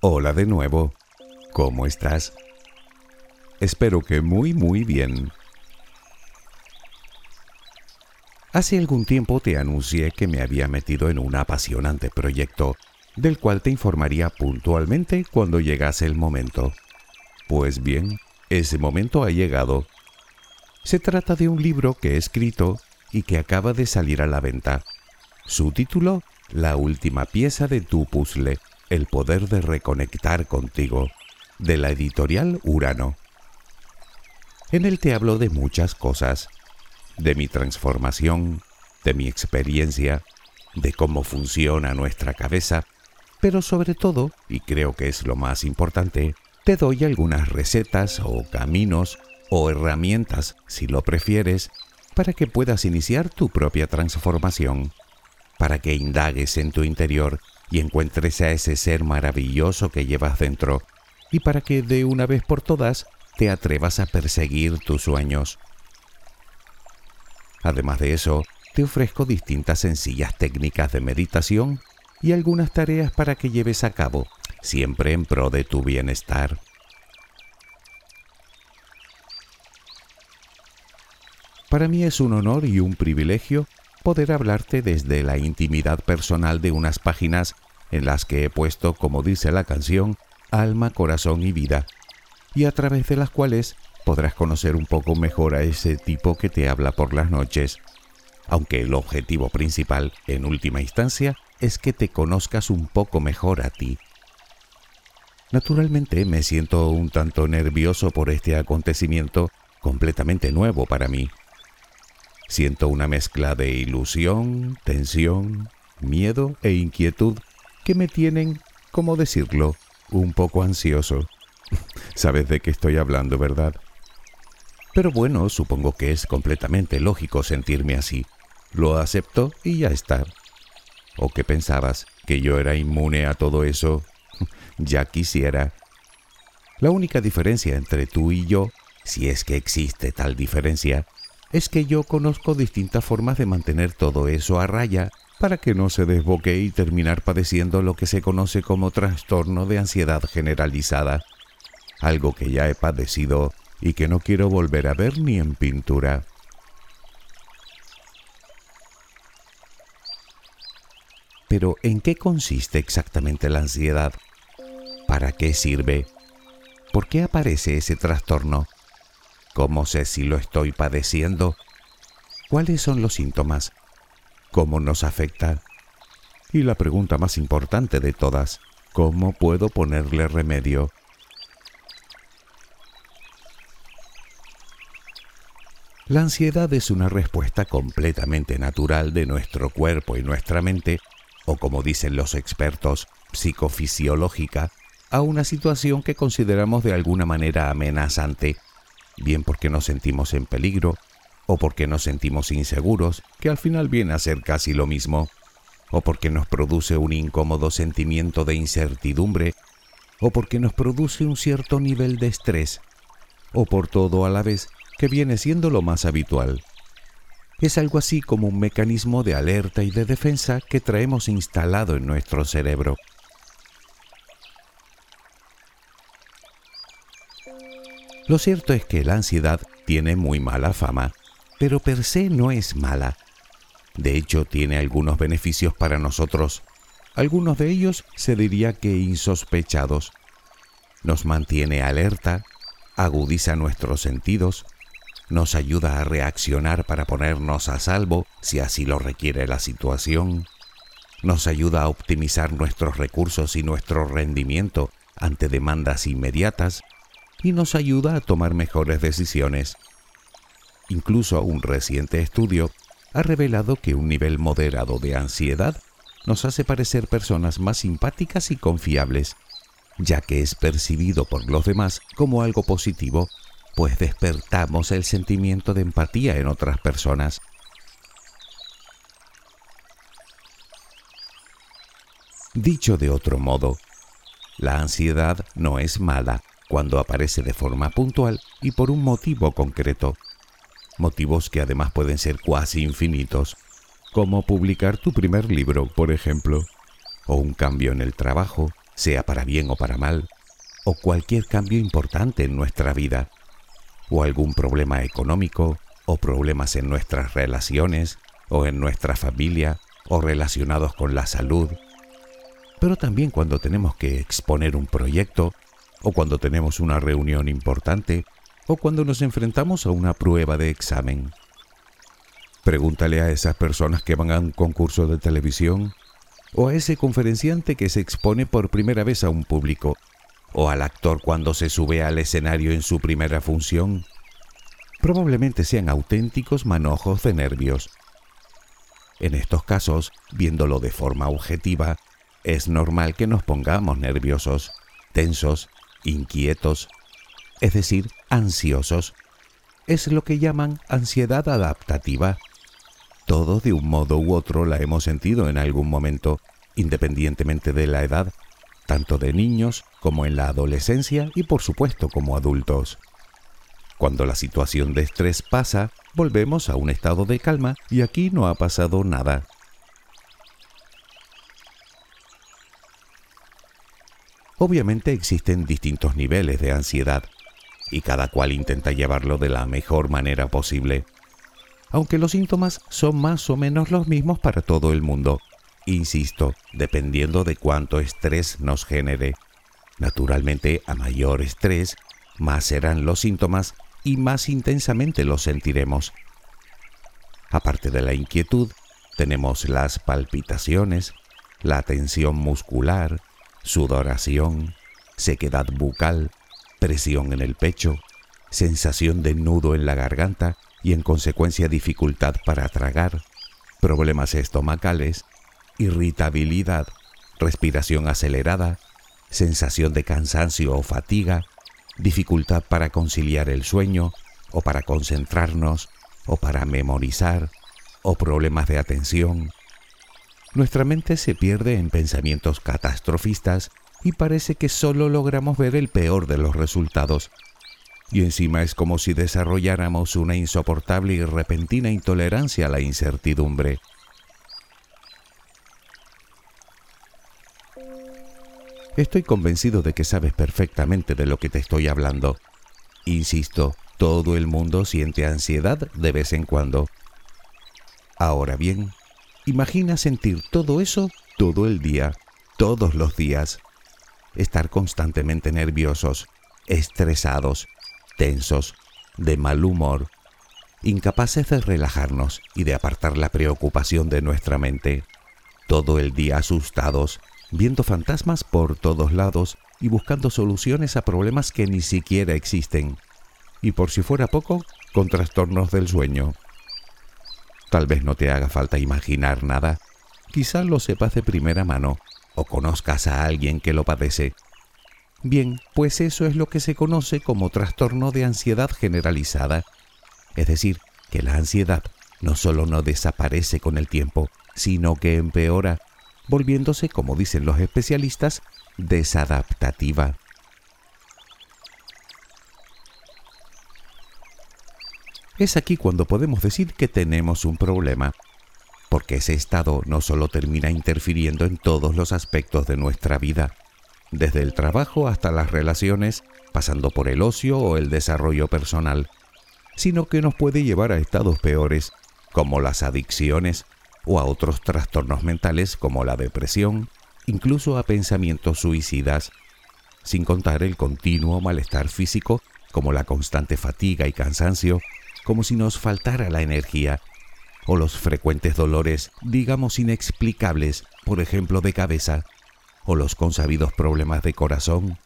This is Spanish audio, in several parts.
Hola de nuevo. ¿Cómo estás? Espero que muy muy bien. Hace algún tiempo te anuncié que me había metido en un apasionante proyecto, del cual te informaría puntualmente cuando llegase el momento. Pues bien, ese momento ha llegado. Se trata de un libro que he escrito y que acaba de salir a la venta. Su título, La última pieza de tu puzzle, el poder de reconectar contigo, de la editorial Urano. En él te hablo de muchas cosas, de mi transformación, de mi experiencia, de cómo funciona nuestra cabeza, pero sobre todo, y creo que es lo más importante, te doy algunas recetas o caminos o herramientas, si lo prefieres, para que puedas iniciar tu propia transformación, para que indagues en tu interior y encuentres a ese ser maravilloso que llevas dentro, y para que de una vez por todas te atrevas a perseguir tus sueños. Además de eso, te ofrezco distintas sencillas técnicas de meditación y algunas tareas para que lleves a cabo siempre en pro de tu bienestar. Para mí es un honor y un privilegio poder hablarte desde la intimidad personal de unas páginas en las que he puesto, como dice la canción, alma, corazón y vida, y a través de las cuales podrás conocer un poco mejor a ese tipo que te habla por las noches, aunque el objetivo principal, en última instancia, es que te conozcas un poco mejor a ti. Naturalmente me siento un tanto nervioso por este acontecimiento completamente nuevo para mí. Siento una mezcla de ilusión, tensión, miedo e inquietud que me tienen, como decirlo, un poco ansioso. Sabes de qué estoy hablando, ¿verdad? Pero bueno, supongo que es completamente lógico sentirme así. Lo acepto y ya está. ¿O qué pensabas? ¿Que yo era inmune a todo eso? ya quisiera. La única diferencia entre tú y yo, si es que existe tal diferencia, es que yo conozco distintas formas de mantener todo eso a raya para que no se desboque y terminar padeciendo lo que se conoce como trastorno de ansiedad generalizada, algo que ya he padecido y que no quiero volver a ver ni en pintura. Pero ¿en qué consiste exactamente la ansiedad? ¿Para qué sirve? ¿Por qué aparece ese trastorno? ¿Cómo sé si lo estoy padeciendo? ¿Cuáles son los síntomas? ¿Cómo nos afecta? Y la pregunta más importante de todas, ¿cómo puedo ponerle remedio? La ansiedad es una respuesta completamente natural de nuestro cuerpo y nuestra mente, o como dicen los expertos, psicofisiológica, a una situación que consideramos de alguna manera amenazante bien porque nos sentimos en peligro o porque nos sentimos inseguros, que al final viene a ser casi lo mismo, o porque nos produce un incómodo sentimiento de incertidumbre, o porque nos produce un cierto nivel de estrés, o por todo a la vez, que viene siendo lo más habitual. Es algo así como un mecanismo de alerta y de defensa que traemos instalado en nuestro cerebro. Lo cierto es que la ansiedad tiene muy mala fama, pero per se no es mala. De hecho, tiene algunos beneficios para nosotros. Algunos de ellos se diría que insospechados. Nos mantiene alerta, agudiza nuestros sentidos, nos ayuda a reaccionar para ponernos a salvo si así lo requiere la situación, nos ayuda a optimizar nuestros recursos y nuestro rendimiento ante demandas inmediatas y nos ayuda a tomar mejores decisiones. Incluso un reciente estudio ha revelado que un nivel moderado de ansiedad nos hace parecer personas más simpáticas y confiables, ya que es percibido por los demás como algo positivo, pues despertamos el sentimiento de empatía en otras personas. Dicho de otro modo, la ansiedad no es mala cuando aparece de forma puntual y por un motivo concreto. Motivos que además pueden ser cuasi infinitos, como publicar tu primer libro, por ejemplo, o un cambio en el trabajo, sea para bien o para mal, o cualquier cambio importante en nuestra vida, o algún problema económico, o problemas en nuestras relaciones, o en nuestra familia, o relacionados con la salud, pero también cuando tenemos que exponer un proyecto, o cuando tenemos una reunión importante, o cuando nos enfrentamos a una prueba de examen. Pregúntale a esas personas que van a un concurso de televisión, o a ese conferenciante que se expone por primera vez a un público, o al actor cuando se sube al escenario en su primera función. Probablemente sean auténticos manojos de nervios. En estos casos, viéndolo de forma objetiva, es normal que nos pongamos nerviosos, tensos, inquietos, es decir, ansiosos. Es lo que llaman ansiedad adaptativa. Todos de un modo u otro la hemos sentido en algún momento, independientemente de la edad, tanto de niños como en la adolescencia y por supuesto como adultos. Cuando la situación de estrés pasa, volvemos a un estado de calma y aquí no ha pasado nada. Obviamente existen distintos niveles de ansiedad y cada cual intenta llevarlo de la mejor manera posible, aunque los síntomas son más o menos los mismos para todo el mundo, insisto, dependiendo de cuánto estrés nos genere. Naturalmente, a mayor estrés, más serán los síntomas y más intensamente los sentiremos. Aparte de la inquietud, tenemos las palpitaciones, la tensión muscular, sudoración, sequedad bucal, presión en el pecho, sensación de nudo en la garganta y en consecuencia dificultad para tragar, problemas estomacales, irritabilidad, respiración acelerada, sensación de cansancio o fatiga, dificultad para conciliar el sueño o para concentrarnos o para memorizar o problemas de atención, nuestra mente se pierde en pensamientos catastrofistas y parece que solo logramos ver el peor de los resultados. Y encima es como si desarrolláramos una insoportable y repentina intolerancia a la incertidumbre. Estoy convencido de que sabes perfectamente de lo que te estoy hablando. Insisto, todo el mundo siente ansiedad de vez en cuando. Ahora bien, Imagina sentir todo eso todo el día, todos los días. Estar constantemente nerviosos, estresados, tensos, de mal humor, incapaces de relajarnos y de apartar la preocupación de nuestra mente. Todo el día asustados, viendo fantasmas por todos lados y buscando soluciones a problemas que ni siquiera existen. Y por si fuera poco, con trastornos del sueño. Tal vez no te haga falta imaginar nada. Quizá lo sepas de primera mano o conozcas a alguien que lo padece. Bien, pues eso es lo que se conoce como trastorno de ansiedad generalizada. Es decir, que la ansiedad no solo no desaparece con el tiempo, sino que empeora, volviéndose, como dicen los especialistas, desadaptativa. Es aquí cuando podemos decir que tenemos un problema, porque ese estado no solo termina interfiriendo en todos los aspectos de nuestra vida, desde el trabajo hasta las relaciones, pasando por el ocio o el desarrollo personal, sino que nos puede llevar a estados peores, como las adicciones, o a otros trastornos mentales como la depresión, incluso a pensamientos suicidas, sin contar el continuo malestar físico como la constante fatiga y cansancio, como si nos faltara la energía, o los frecuentes dolores, digamos inexplicables, por ejemplo de cabeza, o los consabidos problemas de corazón.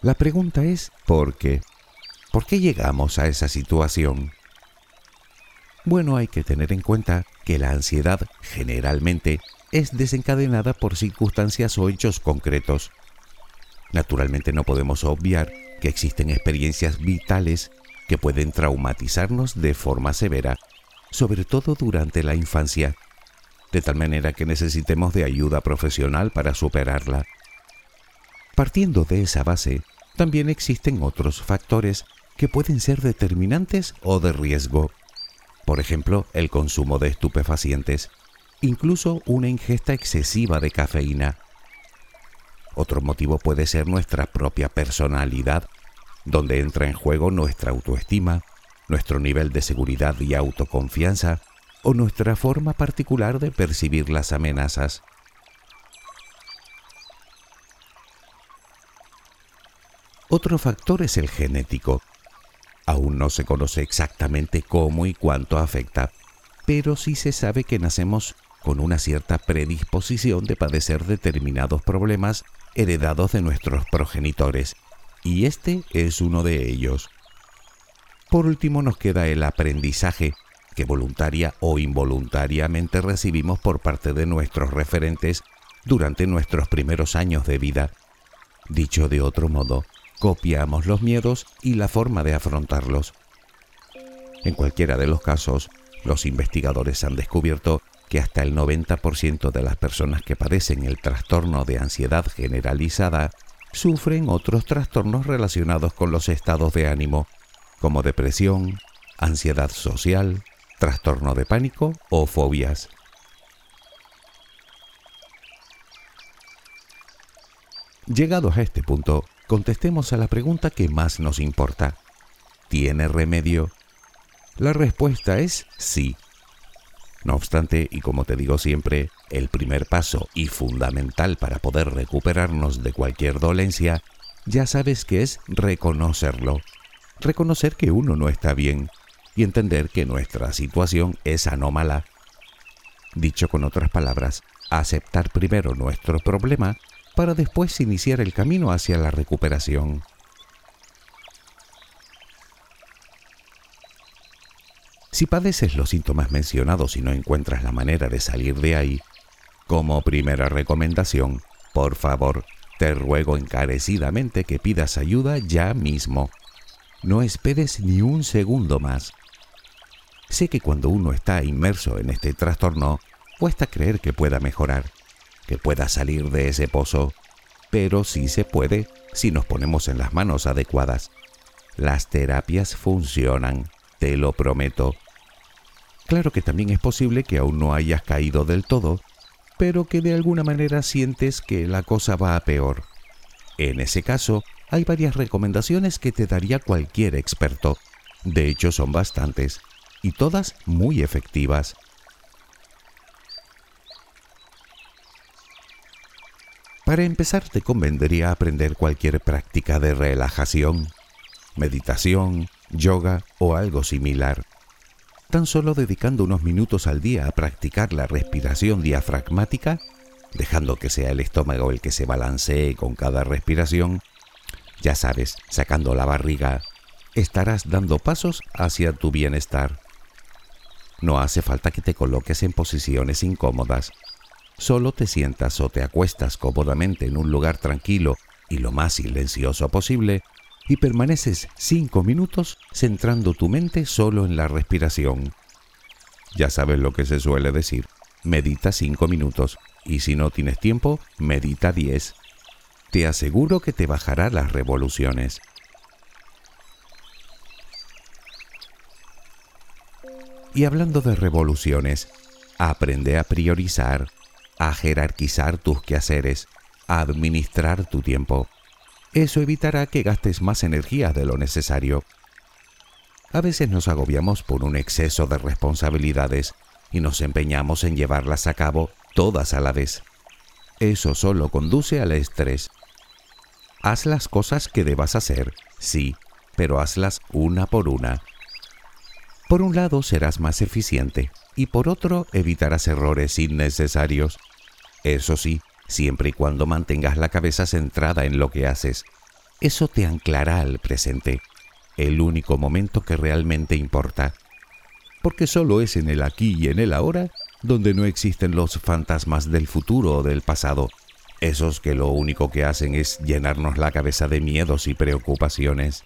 La pregunta es, ¿por qué? ¿Por qué llegamos a esa situación? Bueno, hay que tener en cuenta que la ansiedad generalmente es desencadenada por circunstancias o hechos concretos. Naturalmente no podemos obviar que existen experiencias vitales que pueden traumatizarnos de forma severa, sobre todo durante la infancia, de tal manera que necesitemos de ayuda profesional para superarla. Partiendo de esa base, también existen otros factores que pueden ser determinantes o de riesgo. Por ejemplo, el consumo de estupefacientes, incluso una ingesta excesiva de cafeína. Otro motivo puede ser nuestra propia personalidad, donde entra en juego nuestra autoestima, nuestro nivel de seguridad y autoconfianza o nuestra forma particular de percibir las amenazas. Otro factor es el genético, Aún no se conoce exactamente cómo y cuánto afecta, pero sí se sabe que nacemos con una cierta predisposición de padecer determinados problemas heredados de nuestros progenitores, y este es uno de ellos. Por último nos queda el aprendizaje, que voluntaria o involuntariamente recibimos por parte de nuestros referentes durante nuestros primeros años de vida. Dicho de otro modo, copiamos los miedos y la forma de afrontarlos. En cualquiera de los casos, los investigadores han descubierto que hasta el 90% de las personas que padecen el trastorno de ansiedad generalizada sufren otros trastornos relacionados con los estados de ánimo, como depresión, ansiedad social, trastorno de pánico o fobias. Llegados a este punto, contestemos a la pregunta que más nos importa. ¿Tiene remedio? La respuesta es sí. No obstante, y como te digo siempre, el primer paso y fundamental para poder recuperarnos de cualquier dolencia, ya sabes que es reconocerlo. Reconocer que uno no está bien y entender que nuestra situación es anómala. Dicho con otras palabras, aceptar primero nuestro problema para después iniciar el camino hacia la recuperación. Si padeces los síntomas mencionados y no encuentras la manera de salir de ahí, como primera recomendación, por favor, te ruego encarecidamente que pidas ayuda ya mismo. No esperes ni un segundo más. Sé que cuando uno está inmerso en este trastorno, cuesta creer que pueda mejorar que pueda salir de ese pozo, pero sí se puede si nos ponemos en las manos adecuadas. Las terapias funcionan, te lo prometo. Claro que también es posible que aún no hayas caído del todo, pero que de alguna manera sientes que la cosa va a peor. En ese caso, hay varias recomendaciones que te daría cualquier experto. De hecho, son bastantes, y todas muy efectivas. Para empezar te convendría aprender cualquier práctica de relajación, meditación, yoga o algo similar. Tan solo dedicando unos minutos al día a practicar la respiración diafragmática, dejando que sea el estómago el que se balancee con cada respiración, ya sabes, sacando la barriga, estarás dando pasos hacia tu bienestar. No hace falta que te coloques en posiciones incómodas Solo te sientas o te acuestas cómodamente en un lugar tranquilo y lo más silencioso posible y permaneces cinco minutos centrando tu mente solo en la respiración. Ya sabes lo que se suele decir, medita cinco minutos y si no tienes tiempo, medita diez. Te aseguro que te bajará las revoluciones. Y hablando de revoluciones, aprende a priorizar a jerarquizar tus quehaceres, a administrar tu tiempo. Eso evitará que gastes más energía de lo necesario. A veces nos agobiamos por un exceso de responsabilidades y nos empeñamos en llevarlas a cabo todas a la vez. Eso solo conduce al estrés. Haz las cosas que debas hacer, sí, pero hazlas una por una. Por un lado serás más eficiente y por otro evitarás errores innecesarios. Eso sí, siempre y cuando mantengas la cabeza centrada en lo que haces. Eso te anclará al presente, el único momento que realmente importa. Porque solo es en el aquí y en el ahora donde no existen los fantasmas del futuro o del pasado, esos que lo único que hacen es llenarnos la cabeza de miedos y preocupaciones.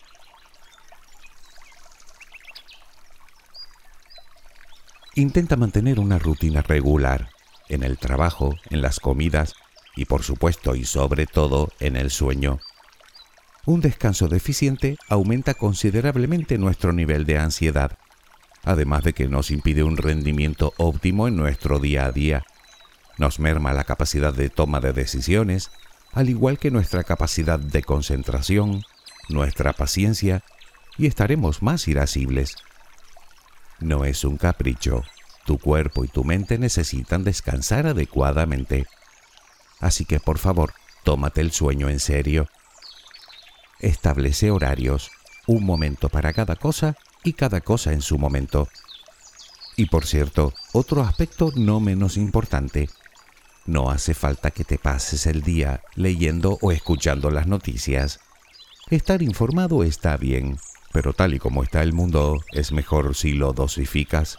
Intenta mantener una rutina regular en el trabajo, en las comidas y por supuesto y sobre todo en el sueño. Un descanso deficiente aumenta considerablemente nuestro nivel de ansiedad, además de que nos impide un rendimiento óptimo en nuestro día a día. Nos merma la capacidad de toma de decisiones, al igual que nuestra capacidad de concentración, nuestra paciencia, y estaremos más irascibles. No es un capricho, tu cuerpo y tu mente necesitan descansar adecuadamente. Así que por favor, tómate el sueño en serio. Establece horarios, un momento para cada cosa y cada cosa en su momento. Y por cierto, otro aspecto no menos importante. No hace falta que te pases el día leyendo o escuchando las noticias. Estar informado está bien, pero tal y como está el mundo, es mejor si lo dosificas.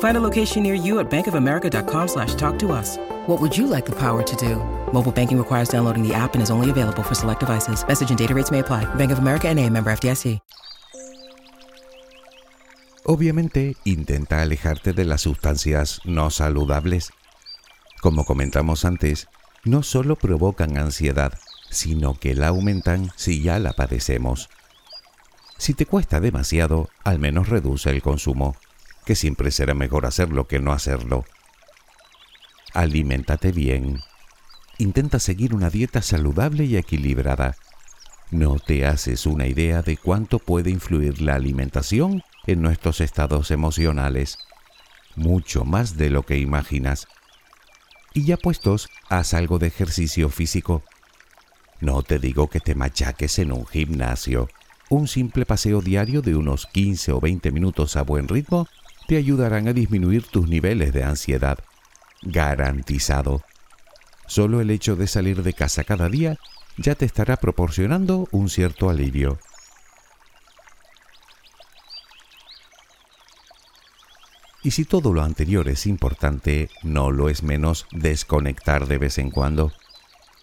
Find a location near you at bankofamerica.com slash talk to us. What would you like the power to do? Mobile banking requires downloading the app and is only available for select devices. Message and data rates may apply. Bank of America and a member FDIC. Obviamente, intenta alejarte de las sustancias no saludables. Como comentamos antes, no solo provocan ansiedad, sino que la aumentan si ya la padecemos. Si te cuesta demasiado, al menos reduce el consumo, que siempre será mejor hacerlo que no hacerlo. Aliméntate bien. Intenta seguir una dieta saludable y equilibrada. No te haces una idea de cuánto puede influir la alimentación en nuestros estados emocionales. Mucho más de lo que imaginas. Y ya puestos, haz algo de ejercicio físico. No te digo que te machaques en un gimnasio. Un simple paseo diario de unos 15 o 20 minutos a buen ritmo te ayudarán a disminuir tus niveles de ansiedad. Garantizado. Solo el hecho de salir de casa cada día ya te estará proporcionando un cierto alivio. Y si todo lo anterior es importante, no lo es menos desconectar de vez en cuando.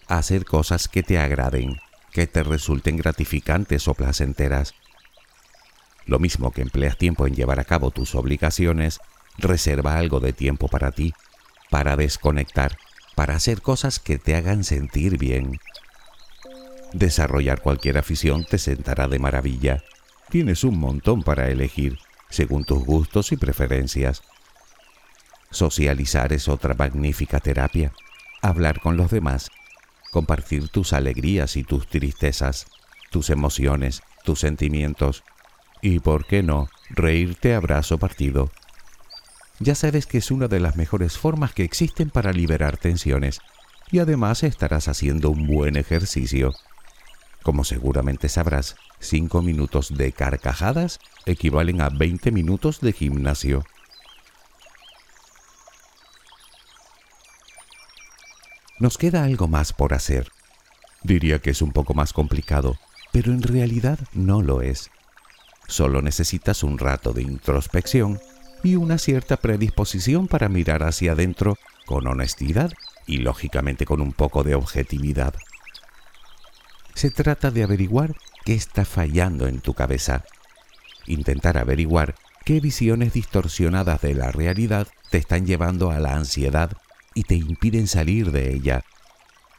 Hacer cosas que te agraden, que te resulten gratificantes o placenteras. Lo mismo que empleas tiempo en llevar a cabo tus obligaciones, reserva algo de tiempo para ti, para desconectar, para hacer cosas que te hagan sentir bien. Desarrollar cualquier afición te sentará de maravilla. Tienes un montón para elegir según tus gustos y preferencias. Socializar es otra magnífica terapia. Hablar con los demás, compartir tus alegrías y tus tristezas, tus emociones, tus sentimientos y, por qué no, reírte a brazo partido. Ya sabes que es una de las mejores formas que existen para liberar tensiones y además estarás haciendo un buen ejercicio. Como seguramente sabrás, 5 minutos de carcajadas equivalen a 20 minutos de gimnasio. Nos queda algo más por hacer. Diría que es un poco más complicado, pero en realidad no lo es. Solo necesitas un rato de introspección y una cierta predisposición para mirar hacia adentro con honestidad y lógicamente con un poco de objetividad. Se trata de averiguar qué está fallando en tu cabeza. Intentar averiguar qué visiones distorsionadas de la realidad te están llevando a la ansiedad y te impiden salir de ella.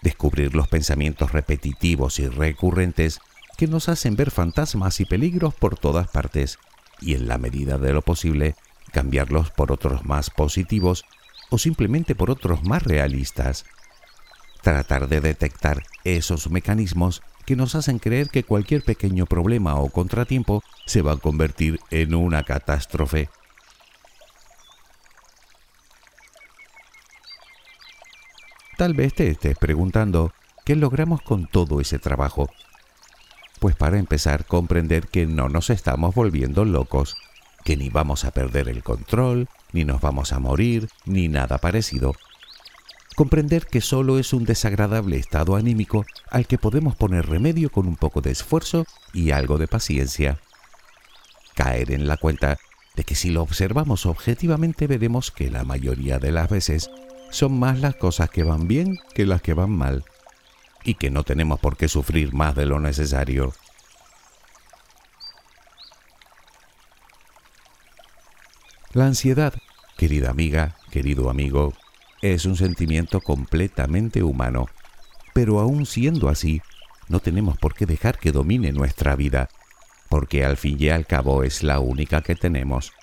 descubrir los pensamientos repetitivos y recurrentes que nos hacen ver fantasmas y peligros por todas partes y en la medida de lo posible cambiarlos por otros más positivos o simplemente por otros más realistas. Tratar de detectar esos mecanismos que nos hacen creer que cualquier pequeño problema o contratiempo se va a convertir en una catástrofe. Tal vez te estés preguntando qué logramos con todo ese trabajo. Pues para empezar, comprender que no nos estamos volviendo locos, que ni vamos a perder el control, ni nos vamos a morir, ni nada parecido. Comprender que solo es un desagradable estado anímico al que podemos poner remedio con un poco de esfuerzo y algo de paciencia. Caer en la cuenta de que si lo observamos objetivamente veremos que la mayoría de las veces son más las cosas que van bien que las que van mal, y que no tenemos por qué sufrir más de lo necesario. La ansiedad, querida amiga, querido amigo, es un sentimiento completamente humano, pero aun siendo así, no tenemos por qué dejar que domine nuestra vida, porque al fin y al cabo es la única que tenemos.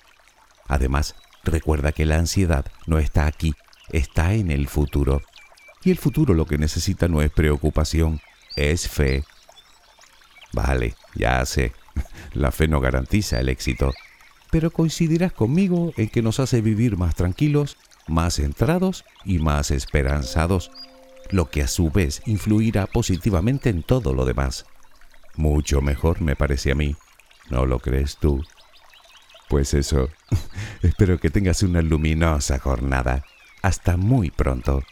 Además, recuerda que la ansiedad no está aquí está en el futuro. Y el futuro lo que necesita no es preocupación, es fe. Vale, ya sé, la fe no garantiza el éxito, pero coincidirás conmigo en que nos hace vivir más tranquilos, más centrados y más esperanzados, lo que a su vez influirá positivamente en todo lo demás. Mucho mejor me parece a mí, ¿no lo crees tú? Pues eso, espero que tengas una luminosa jornada. Hasta muy pronto.